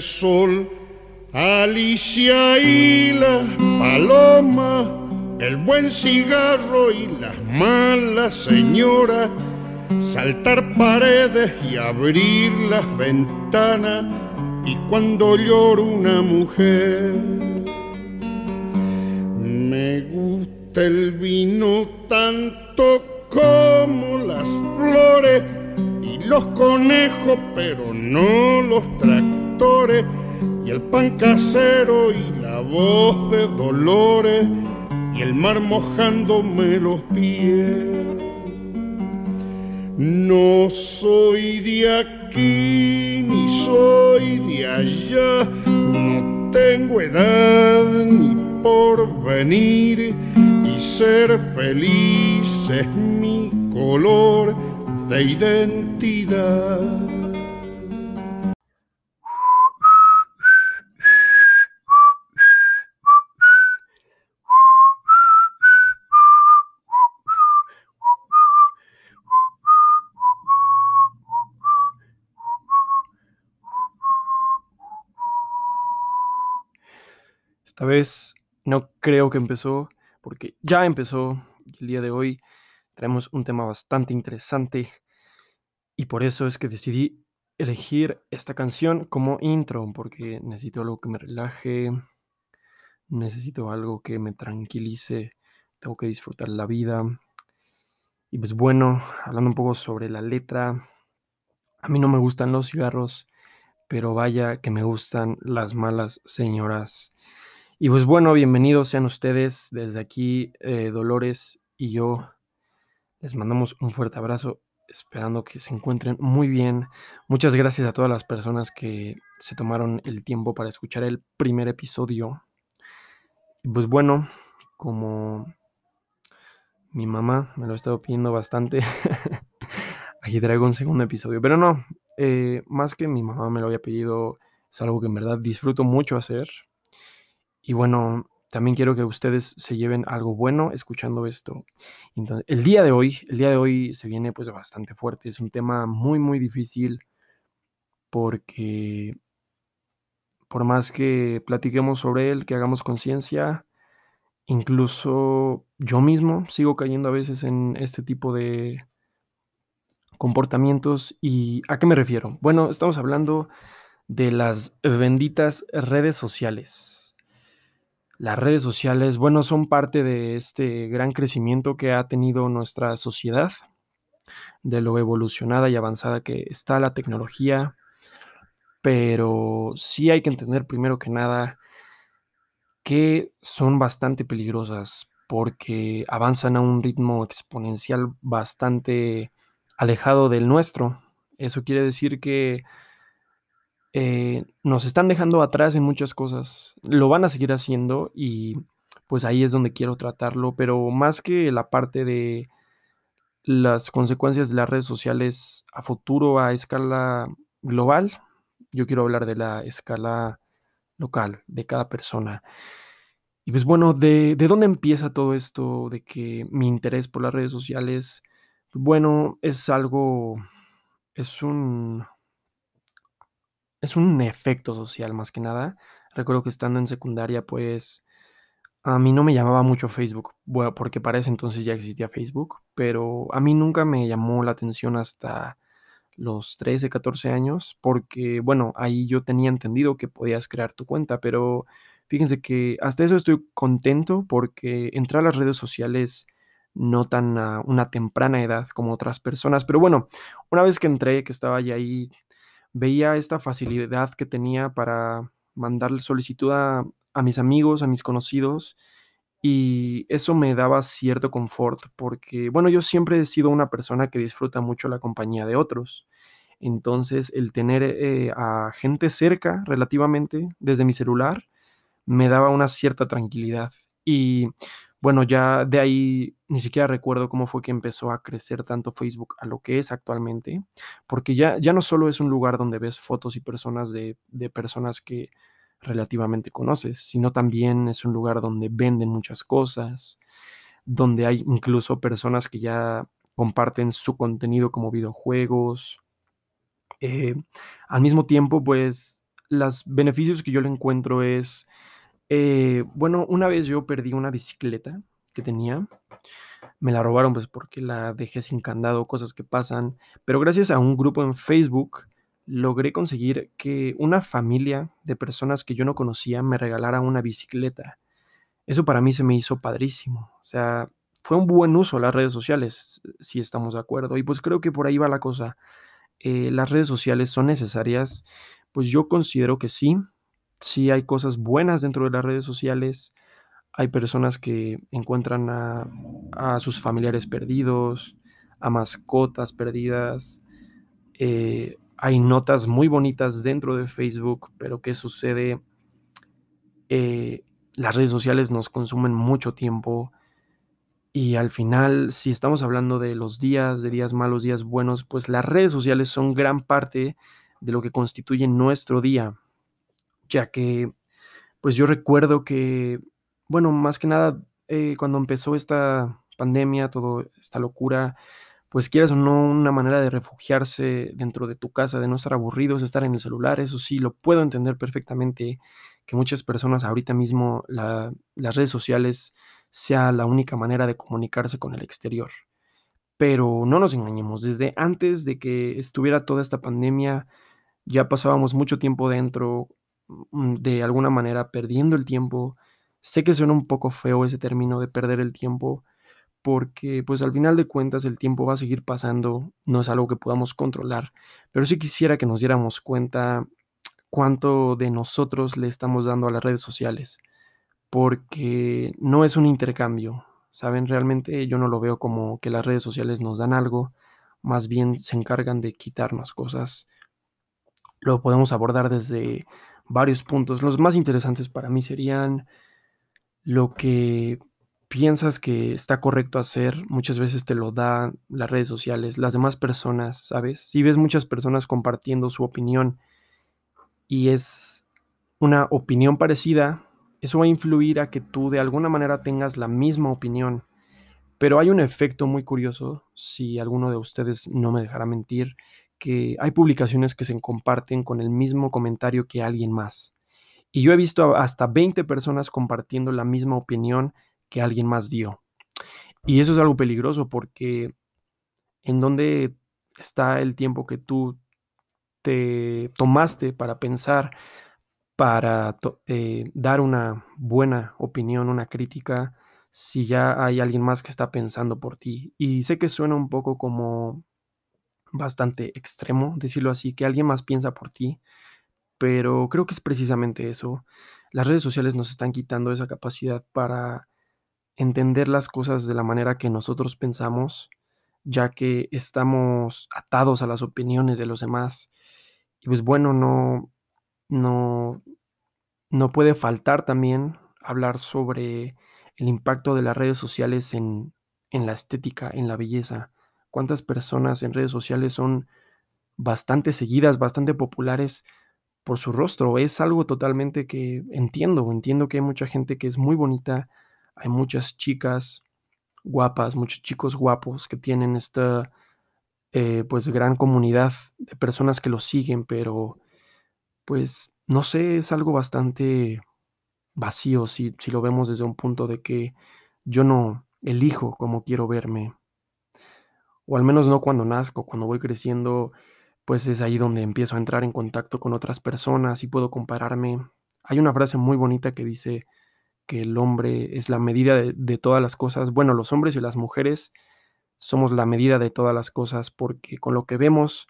sol, Alicia y la paloma, el buen cigarro y las malas señoras, saltar paredes y abrir las ventanas, y cuando lloro una mujer, me gusta el vino tanto como las flores y los conejos, pero no los tractores, y el pan casero y la voz de dolores, y el mar mojándome los pies. No soy de aquí ni soy de allá, no tengo edad ni por venir y ser feliz es mi color de identidad. Esta vez no creo que empezó, porque ya empezó. El día de hoy tenemos un tema bastante interesante y por eso es que decidí elegir esta canción como intro, porque necesito algo que me relaje, necesito algo que me tranquilice, tengo que disfrutar la vida. Y pues bueno, hablando un poco sobre la letra, a mí no me gustan los cigarros, pero vaya que me gustan las malas señoras. Y pues bueno, bienvenidos sean ustedes desde aquí, eh, Dolores y yo. Les mandamos un fuerte abrazo, esperando que se encuentren muy bien. Muchas gracias a todas las personas que se tomaron el tiempo para escuchar el primer episodio. Y pues bueno, como mi mamá me lo ha estado pidiendo bastante, aquí traigo un segundo episodio. Pero no, eh, más que mi mamá me lo había pedido, es algo que en verdad disfruto mucho hacer. Y bueno, también quiero que ustedes se lleven algo bueno escuchando esto. Entonces, el día de hoy, el día de hoy se viene pues bastante fuerte. Es un tema muy, muy difícil porque por más que platiquemos sobre él, que hagamos conciencia, incluso yo mismo sigo cayendo a veces en este tipo de comportamientos. ¿Y a qué me refiero? Bueno, estamos hablando de las benditas redes sociales. Las redes sociales, bueno, son parte de este gran crecimiento que ha tenido nuestra sociedad, de lo evolucionada y avanzada que está la tecnología, pero sí hay que entender primero que nada que son bastante peligrosas porque avanzan a un ritmo exponencial bastante alejado del nuestro. Eso quiere decir que eh, nos están dejando atrás en muchas cosas. Lo van a seguir haciendo y pues ahí es donde quiero tratarlo, pero más que la parte de las consecuencias de las redes sociales a futuro a escala global, yo quiero hablar de la escala local, de cada persona. Y pues bueno, ¿de, de dónde empieza todo esto de que mi interés por las redes sociales? Bueno, es algo, es un, es un efecto social más que nada. Recuerdo que estando en secundaria, pues a mí no me llamaba mucho Facebook, porque para ese entonces ya existía Facebook, pero a mí nunca me llamó la atención hasta los 13, 14 años, porque bueno, ahí yo tenía entendido que podías crear tu cuenta, pero fíjense que hasta eso estoy contento porque entré a las redes sociales no tan a una temprana edad como otras personas, pero bueno, una vez que entré, que estaba ya ahí veía esta facilidad que tenía para mandarle solicitud a, mis amigos, a mis conocidos, y eso me daba cierto confort porque, bueno, yo siempre he sido una persona que disfruta mucho la compañía de otros. Entonces, el tener eh, a gente cerca relativamente desde mi celular me daba una cierta tranquilidad. Y bueno, ya de ahí ni siquiera recuerdo cómo fue que empezó a crecer tanto Facebook a lo que es actualmente, porque ya, ya no solo es un lugar donde ves fotos y personas de, de personas que relativamente conoces, sino también es un lugar donde venden muchas cosas, donde hay incluso personas que ya comparten su contenido como videojuegos. Eh, al mismo tiempo, pues los beneficios que yo le encuentro es, eh, bueno, una vez yo perdí una bicicleta que tenía, me la robaron pues porque la dejé sin candado, cosas que pasan, pero gracias a un grupo en Facebook logré conseguir que una familia de personas que yo no conocía me regalara una bicicleta. Eso para mí se me hizo padrísimo, o sea, fue un buen uso las redes sociales, si estamos de acuerdo, y pues creo que por ahí va la cosa. Eh, las redes sociales son necesarias, pues yo considero que sí, sí hay cosas buenas dentro de las redes sociales, hay personas que encuentran a, sus familiares perdidos, a mascotas perdidas, eh, hay notas muy bonitas dentro de Facebook, pero ¿qué sucede? Eh, las redes sociales nos consumen mucho tiempo y al final, si estamos hablando de los días, de días malos, días buenos, pues las redes sociales son gran parte de lo que constituye nuestro día, ya que, pues yo recuerdo que, bueno, más que nada, eh, cuando empezó esta pandemia, toda esta locura, pues quieras o no, una manera de refugiarse dentro de tu casa, de no estar aburridos, estar en el celular, eso sí, lo puedo entender perfectamente, que muchas personas ahorita mismo las redes sociales sea la única manera de comunicarse con el exterior. Pero no nos engañemos, desde antes de que estuviera toda esta pandemia, ya pasábamos mucho tiempo dentro, de alguna manera perdiendo el tiempo. Sé que suena un poco feo ese término de perder el tiempo, porque pues al final de cuentas el tiempo va a seguir pasando, no es algo que podamos controlar, pero sí quisiera que nos diéramos cuenta cuánto de nosotros le estamos dando a las redes sociales porque no es un intercambio, ¿saben? Realmente yo no lo veo como que las redes sociales nos dan algo, más bien se encargan de quitarnos cosas. Lo podemos abordar desde varios puntos. Los más interesantes para mí serían lo que piensas que está correcto hacer, muchas veces te lo dan las redes sociales, las demás personas, ¿sabes? Si ves muchas personas compartiendo su opinión y es una opinión parecida, eso va a influir a que tú de alguna manera tengas la misma opinión. Pero hay un efecto muy curioso, si alguno de ustedes no me dejará mentir, que hay publicaciones que se comparten con el mismo comentario que alguien más. Y yo he visto hasta 20 personas compartiendo la misma opinión que alguien más dio. Y eso es algo peligroso porque en dónde está el tiempo que tú te tomaste para pensar para eh, dar una buena opinión, una crítica, si ya hay alguien más que está pensando por ti. Y sé que suena un poco como bastante extremo decirlo así, que alguien más piensa por ti, pero creo que es precisamente eso. Las redes sociales nos están quitando esa capacidad para entender las cosas de la manera que nosotros pensamos, ya que estamos atados a las opiniones de los demás. Y pues bueno, no, no, no puede faltar también hablar sobre el impacto de las redes sociales en, en la estética, en la belleza. ¿Cuántas personas en redes sociales son bastante seguidas, bastante populares por su rostro? Es algo totalmente que entiendo, entiendo que hay mucha gente que es muy bonita, hay muchas chicas guapas, muchos chicos guapos que tienen esta eh, pues gran comunidad de personas que los siguen, pero pues, no sé, es algo bastante vacío si, si lo vemos desde un punto de que yo no elijo cómo quiero verme. O al menos no cuando nazco, cuando voy creciendo, pues es ahí donde empiezo a entrar en contacto con otras personas y puedo compararme. Hay una frase muy bonita que dice que el hombre es la medida de, de, todas las cosas. Bueno, los hombres y las mujeres somos la medida de todas las cosas porque con lo que vemos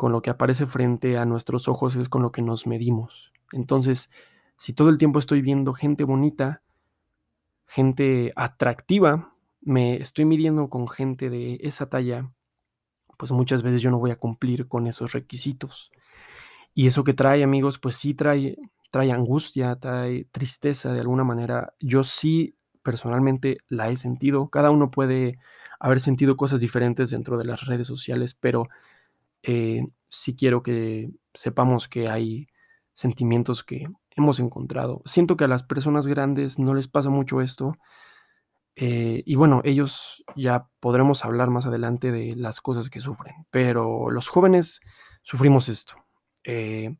con lo que aparece frente a nuestros ojos es con lo que nos medimos. Entonces, si todo el tiempo estoy viendo gente bonita, gente atractiva, me estoy midiendo con gente de esa talla, pues muchas veces yo no voy a cumplir con esos requisitos. Y eso que trae, amigos, pues sí trae, trae angustia, trae tristeza de alguna manera. Yo sí personalmente la he sentido. Cada uno puede haber sentido cosas diferentes dentro de las redes sociales, pero eh, sí quiero que sepamos que hay sentimientos que hemos encontrado. Siento que a las personas grandes no les pasa mucho esto. Eh, y bueno, ellos ya podremos hablar más adelante de las cosas que sufren, pero los jóvenes sufrimos esto. Eh,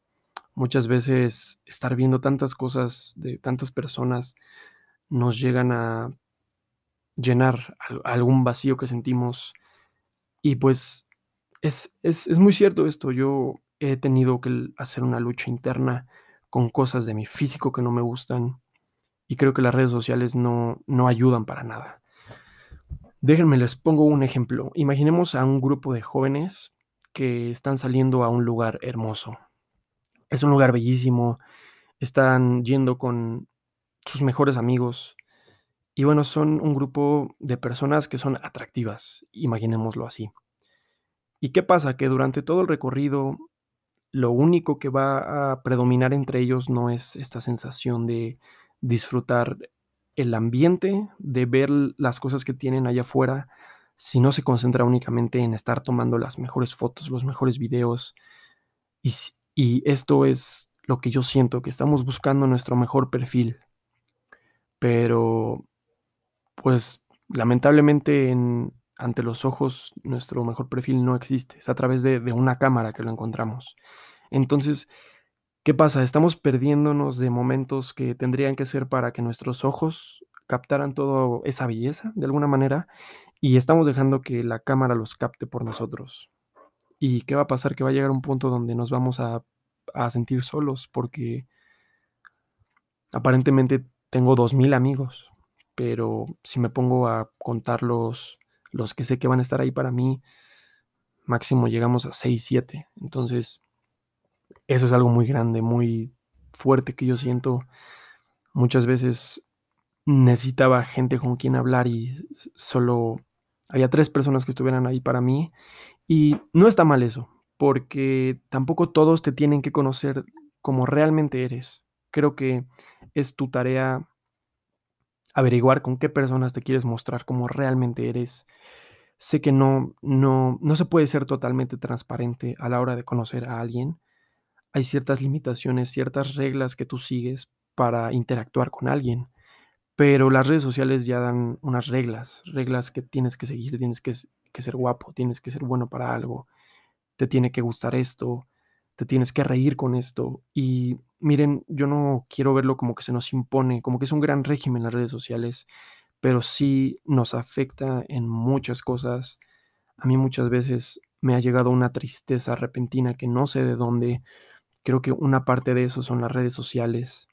Muchas veces estar viendo tantas cosas de tantas personas nos llegan a llenar algún vacío que sentimos. Y pues es, es, muy cierto esto. Yo he tenido que hacer una lucha interna con cosas de mi físico que no me gustan. Y creo que las redes sociales no, no ayudan para nada. Déjenme, les pongo un ejemplo. Imaginemos a un grupo de jóvenes que están saliendo a un lugar hermoso. Es un lugar bellísimo. Están yendo con sus mejores amigos. Y bueno, son un grupo de personas que son atractivas, imaginémoslo así. ¿Y qué pasa? Que durante todo el recorrido, lo único que va a predominar entre ellos no es esta sensación de disfrutar el ambiente, de ver las cosas que tienen allá afuera, sino se concentra únicamente en estar tomando las mejores fotos, los mejores videos. Y, y esto es lo que yo siento, que estamos buscando nuestro mejor perfil. Pero, pues, lamentablemente en, ante los ojos nuestro mejor perfil no existe, es a través de, una cámara que lo encontramos. Entonces, ¿qué pasa? Estamos perdiéndonos de momentos que tendrían que ser para que nuestros ojos captaran toda esa belleza de alguna manera y estamos dejando que la cámara los capte por nosotros. ¿Y qué va a pasar? Que va a llegar un punto donde nos vamos a, a sentir solos porque aparentemente tengo dos mil amigos, pero si me pongo a contarlos los que sé que van a estar ahí para mí, máximo llegamos a 6, 7. Entonces, eso es algo muy grande, muy fuerte que yo siento. Muchas veces necesitaba gente con quien hablar y solo había tres personas que estuvieran ahí para mí. Y no está mal eso, porque tampoco todos te tienen que conocer como realmente eres. Creo que es tu tarea averiguar con qué personas te quieres mostrar como realmente eres. Sé que no, no, no se puede ser totalmente transparente a la hora de conocer a alguien. Hay ciertas limitaciones, ciertas reglas que tú sigues para interactuar con alguien. Pero las redes sociales ya dan unas reglas, reglas que tienes que seguir, tienes que, ser guapo, tienes que ser bueno para algo, te tiene que gustar esto, te tienes que reír con esto. Y miren, yo no quiero verlo como que se nos impone, como que es un gran régimen las redes sociales, pero sí nos afecta en muchas cosas. A mí muchas veces me ha llegado una tristeza repentina que no sé de dónde. Creo que una parte de eso son las redes sociales.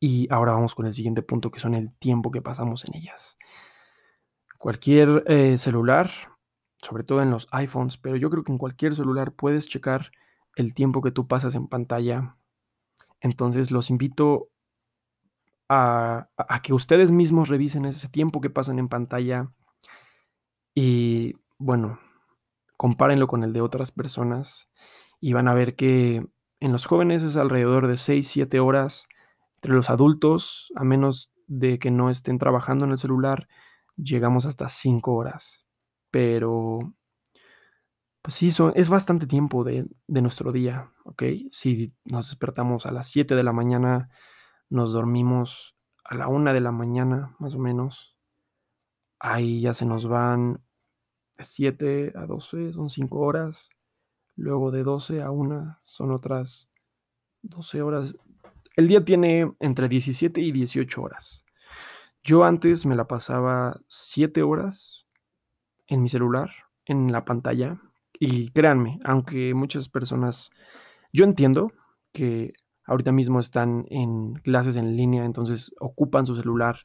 Y ahora vamos con el siguiente punto, que son el tiempo que pasamos en ellas. Cualquier eh, celular, sobre todo en los iPhones, pero yo creo que en cualquier celular puedes checar el tiempo que tú pasas en pantalla. Entonces los invito a, que ustedes mismos revisen ese tiempo que pasan en pantalla y bueno, compárenlo con el de otras personas y van a ver que en los jóvenes es alrededor de 6, 7 horas. Entre los adultos, a menos de que no estén trabajando en el celular, llegamos hasta 5 horas. Pero pues sí, es bastante tiempo de, nuestro día, ¿ok? Si nos despertamos a las 7 de la mañana, nos dormimos a la 1 de la mañana, más o menos. Ahí ya se nos van 7 a 12, son 5 horas. Luego de 12 a 1 son otras 12 horas. El día tiene entre 17 y 18 horas. Yo antes me la pasaba 7 horas en mi celular, en la pantalla, y créanme, aunque muchas personas, yo entiendo que ahorita mismo están en clases en línea, entonces ocupan su celular,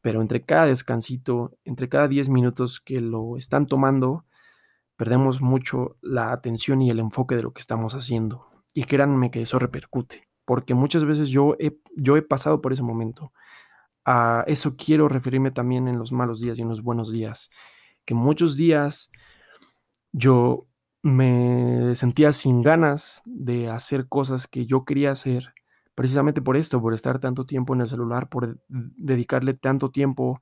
pero entre cada descansito, entre cada 10 minutos que lo están tomando, perdemos mucho la atención y el enfoque de lo que estamos haciendo. Y créanme que eso repercute, porque muchas veces yo he, yo he pasado por ese momento. A eso quiero referirme también en los malos días y en los buenos días, que muchos días yo me sentía sin ganas de hacer cosas que yo quería hacer, precisamente por esto, por estar tanto tiempo en el celular, por dedicarle tanto tiempo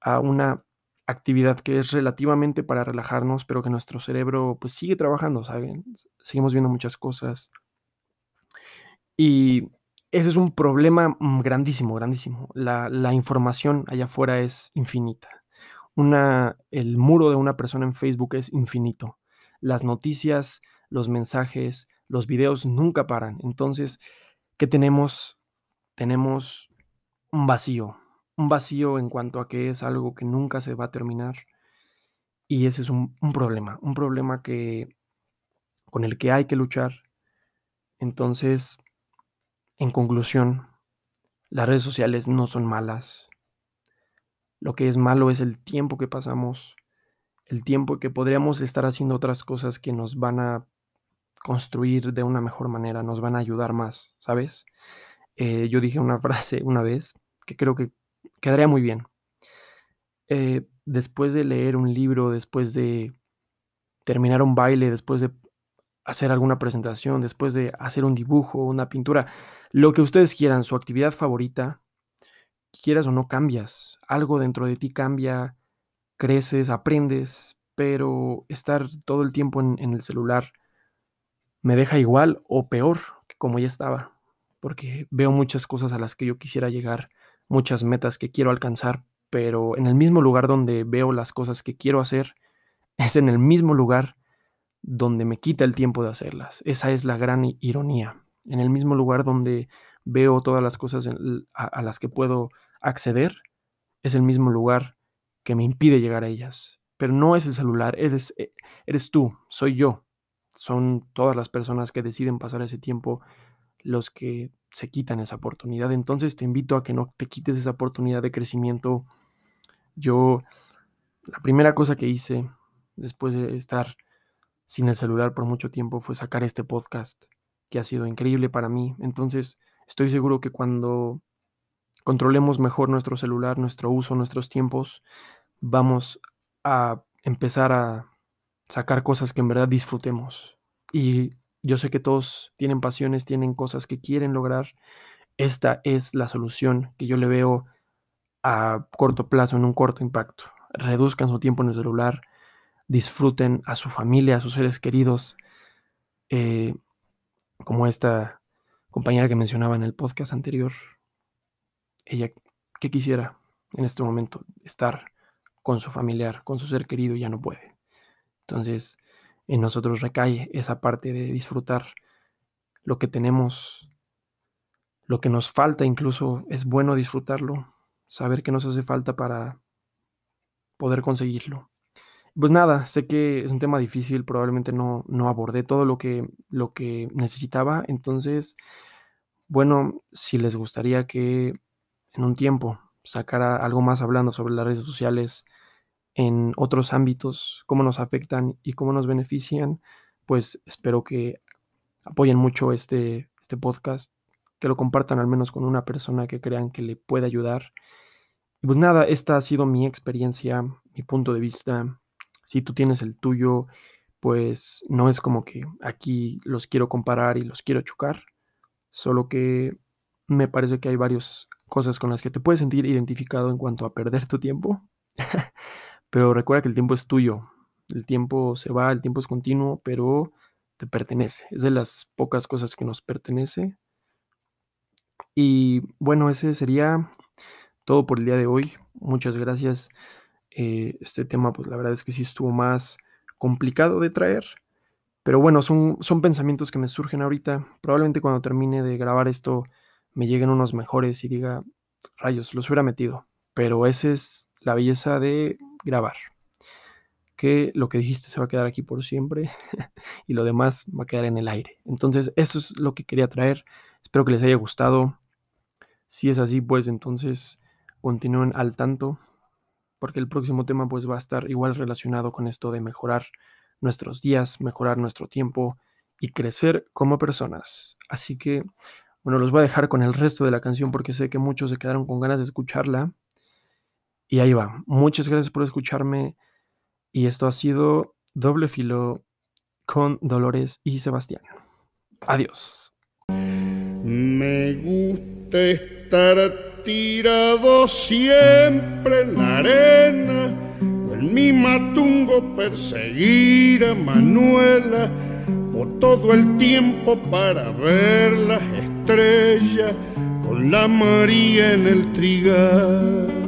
a una actividad que es relativamente para relajarnos, pero que nuestro cerebro pues sigue trabajando, ¿saben? Seguimos viendo muchas cosas. Y ese es un problema mm, grandísimo, grandísimo. La, información allá afuera es infinita. Una, el muro de una persona en Facebook es infinito las noticias, los mensajes, los videos nunca paran. Entonces, ¿qué tenemos? Tenemos un vacío, un vacío en cuanto a que es algo que nunca se va a terminar. Y ese es un, un problema, un problema que, con el que hay que luchar. Entonces, en conclusión, las redes sociales no son malas. Lo que es malo es el tiempo que pasamos, el tiempo que podríamos estar haciendo otras cosas que nos van a construir de una mejor manera, nos van a ayudar más, ¿sabes? Eh, yo dije una frase una vez que creo que quedaría muy bien. Eh, después de leer un libro, después de terminar un baile, después de hacer alguna presentación, después de hacer un dibujo, una pintura, lo que ustedes quieran, su actividad favorita, quieras o no cambias, algo dentro de ti cambia, creces, aprendes, pero estar todo el tiempo en, en el celular me deja igual o peor que como ya estaba, porque veo muchas cosas a las que yo quisiera llegar, muchas metas que quiero alcanzar, pero en el mismo lugar donde veo las cosas que quiero hacer, es en el mismo lugar donde me quita el tiempo de hacerlas. Esa es la gran ironía. En el mismo lugar donde veo todas las cosas a, las que puedo acceder, es el mismo lugar que me impide llegar a ellas. Pero no es el celular, eres, eh, tú, soy yo. Son todas las personas que deciden pasar ese tiempo los que se quitan esa oportunidad. Entonces te invito a que no te quites esa oportunidad de crecimiento. Yo, la primera cosa que hice después de estar sin el celular por mucho tiempo fue sacar este podcast, que ha sido increíble para mí. Entonces, estoy seguro que cuando controlemos mejor nuestro celular, nuestro uso, nuestros tiempos, vamos a empezar a sacar cosas que en verdad disfrutemos. Y yo sé que todos tienen pasiones, tienen cosas que quieren lograr. Esta es la solución que yo le veo a corto plazo, en un corto impacto. Reduzcan su tiempo en el celular, disfruten a su familia, a sus seres queridos, eh, como esta compañera que mencionaba en el podcast anterior. Ella, que quisiera en este momento estar con su familiar, con su ser querido, ya no puede. Entonces, en nosotros recae esa parte de disfrutar lo que tenemos, lo que nos falta, incluso es bueno disfrutarlo, saber que nos hace falta para poder conseguirlo. Pues nada, sé que es un tema difícil, probablemente no, no abordé todo lo que, lo que necesitaba, entonces, bueno, si les gustaría que en un tiempo sacara algo más hablando sobre las redes sociales en otros ámbitos, cómo nos afectan y cómo nos benefician, pues espero que apoyen mucho este, este podcast, que lo compartan al menos con una persona que crean que le puede ayudar. Pues nada, esta ha sido mi experiencia, mi punto de vista si tú tienes el tuyo, pues no es como que aquí los quiero comparar y los quiero chocar, solo que me parece que hay varias cosas con las que te puedes sentir identificado en cuanto a perder tu tiempo, pero recuerda que el tiempo es tuyo, el tiempo se va, el tiempo es continuo, pero te pertenece, es de las pocas cosas que nos pertenece. Y bueno, ese sería todo por el día de hoy. Muchas gracias eh, este tema, pues la verdad es que sí estuvo más complicado de traer. Pero bueno, son, son pensamientos que me surgen ahorita. Probablemente cuando termine de grabar esto me lleguen unos mejores y diga, rayos, los hubiera metido. Pero esa es la belleza de grabar. Que lo que dijiste se va a quedar aquí por siempre y lo demás va a quedar en el aire. Entonces, eso es lo que quería traer. Espero que les haya gustado. Si es así, pues entonces continúen al tanto porque el próximo tema pues va a estar igual relacionado con esto de mejorar nuestros días, mejorar nuestro tiempo y crecer como personas. Así que, bueno, los voy a dejar con el resto de la canción porque sé que muchos se quedaron con ganas de escucharla. Y ahí va. Muchas gracias por escucharme. Y esto ha sido Doble Filo con Dolores y Sebastián. Adiós. Me gusta estar tirado siempre en la arena, en mi matungo perseguir a Manuela, o todo el tiempo para ver las estrellas con la María en el trigal.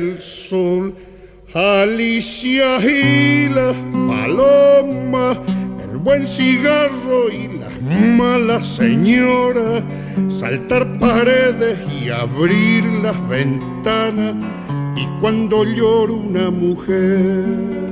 El sol, Alicia y las palomas, el buen cigarro y las malas señoras, saltar paredes y abrir las ventanas, y cuando llora una mujer